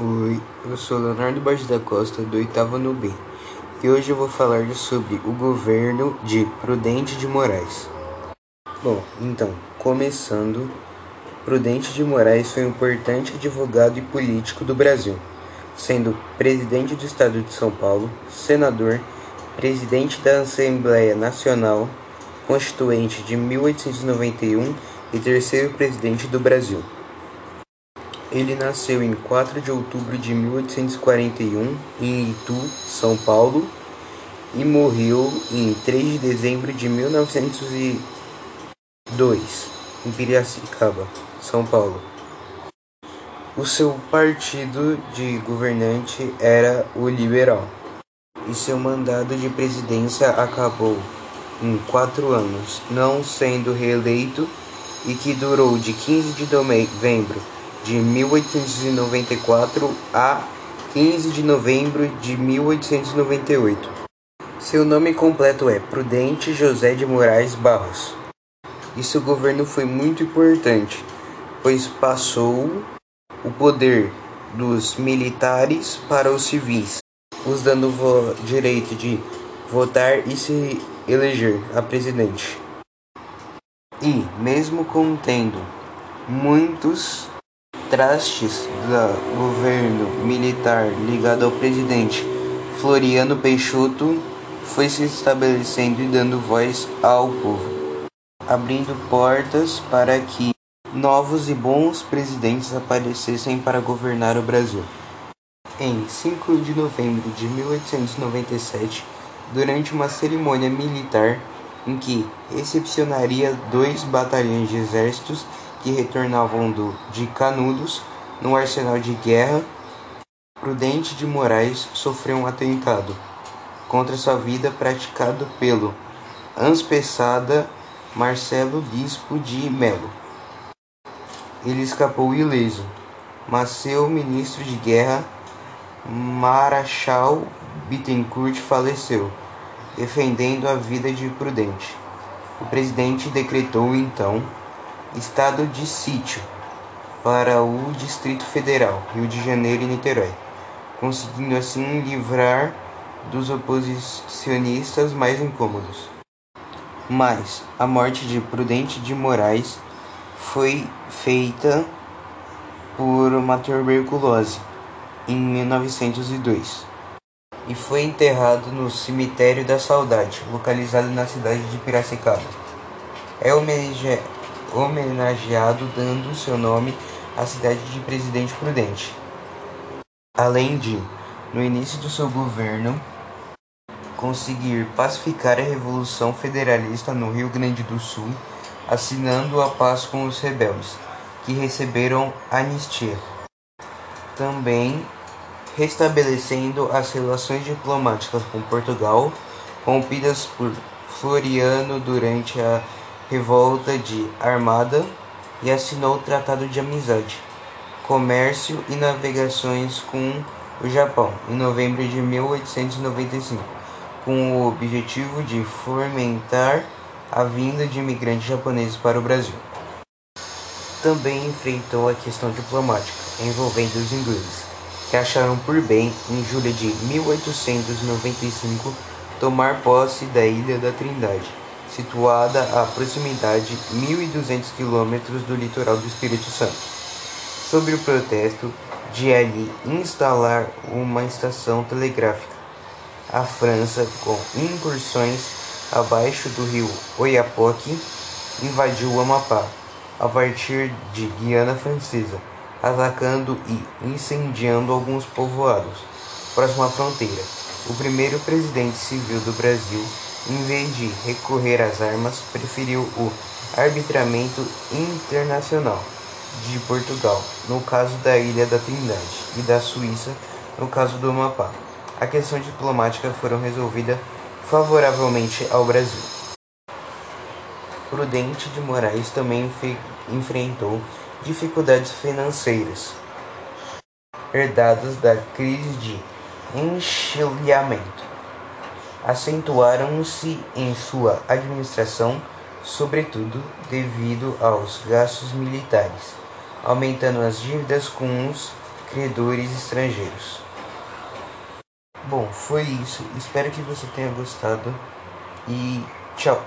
Oi, eu sou Leonardo Borges da Costa, do oitavo B, e hoje eu vou falar sobre o governo de Prudente de Moraes. Bom, então, começando, Prudente de Moraes foi um importante advogado e político do Brasil, sendo presidente do Estado de São Paulo, senador, presidente da Assembleia Nacional Constituinte de 1891 e terceiro presidente do Brasil. Ele nasceu em 4 de outubro de 1841 em Itu, São Paulo, e morreu em 3 de dezembro de 1902 em Piracicaba, São Paulo. O seu partido de governante era o Liberal, e seu mandato de presidência acabou em quatro anos, não sendo reeleito, e que durou de 15 de novembro de 1894 a 15 de novembro de 1898. Seu nome completo é Prudente José de Moraes Barros. E seu governo foi muito importante, pois passou o poder dos militares para os civis, os dando o direito de votar e se eleger a presidente. E, mesmo contendo muitos trastes do governo militar ligado ao presidente Floriano Peixoto foi se estabelecendo e dando voz ao povo, abrindo portas para que novos e bons presidentes aparecessem para governar o Brasil. Em 5 de novembro de 1897, durante uma cerimônia militar em que recepcionaria dois batalhões de exércitos que retornavam do, de Canudos, no arsenal de guerra, Prudente de Moraes sofreu um atentado contra sua vida praticado pelo anspessada Marcelo Bispo de Melo. Ele escapou ileso, mas seu ministro de guerra, Marachal Bittencourt, faleceu, defendendo a vida de Prudente. O presidente decretou então estado de sítio para o Distrito Federal, Rio de Janeiro e Niterói, conseguindo assim livrar dos oposicionistas mais incômodos. Mas a morte de Prudente de Moraes foi feita por uma tuberculose em 1902 e foi enterrado no Cemitério da Saudade, localizado na cidade de Piracicaba. É homenageado dando seu nome à cidade de Presidente Prudente. Além de, no início do seu governo, conseguir pacificar a Revolução Federalista no Rio Grande do Sul, assinando a paz com os rebeldes, que receberam anistia. Também restabelecendo as relações diplomáticas com Portugal, rompidas por Floriano durante a revolta de Armada e assinou o Tratado de Amizade, Comércio e Navegações com o Japão em novembro de 1895, com o objetivo de fomentar a vinda de imigrantes japoneses para o Brasil. Também enfrentou a questão diplomática envolvendo os ingleses, que acharam por bem, em julho de 1895, tomar posse da Ilha da Trindade situada a proximidade 1.200 quilômetros do litoral do Espírito Santo, sobre o protesto de ali instalar uma estação telegráfica. A França, com incursões abaixo do rio Oiapoque, invadiu o Amapá, a partir de Guiana Francesa, atacando e incendiando alguns povoados próximo à fronteira. O primeiro presidente civil do Brasil em vez de recorrer às armas, preferiu o arbitramento internacional de Portugal, no caso da Ilha da Trindade, e da Suíça, no caso do Amapá. A questão diplomática foram resolvida favoravelmente ao Brasil. Prudente de Moraes também enfrentou dificuldades financeiras herdadas da crise de enxilhamento acentuaram-se em sua administração, sobretudo devido aos gastos militares, aumentando as dívidas com os credores estrangeiros. Bom, foi isso. Espero que você tenha gostado e tchau.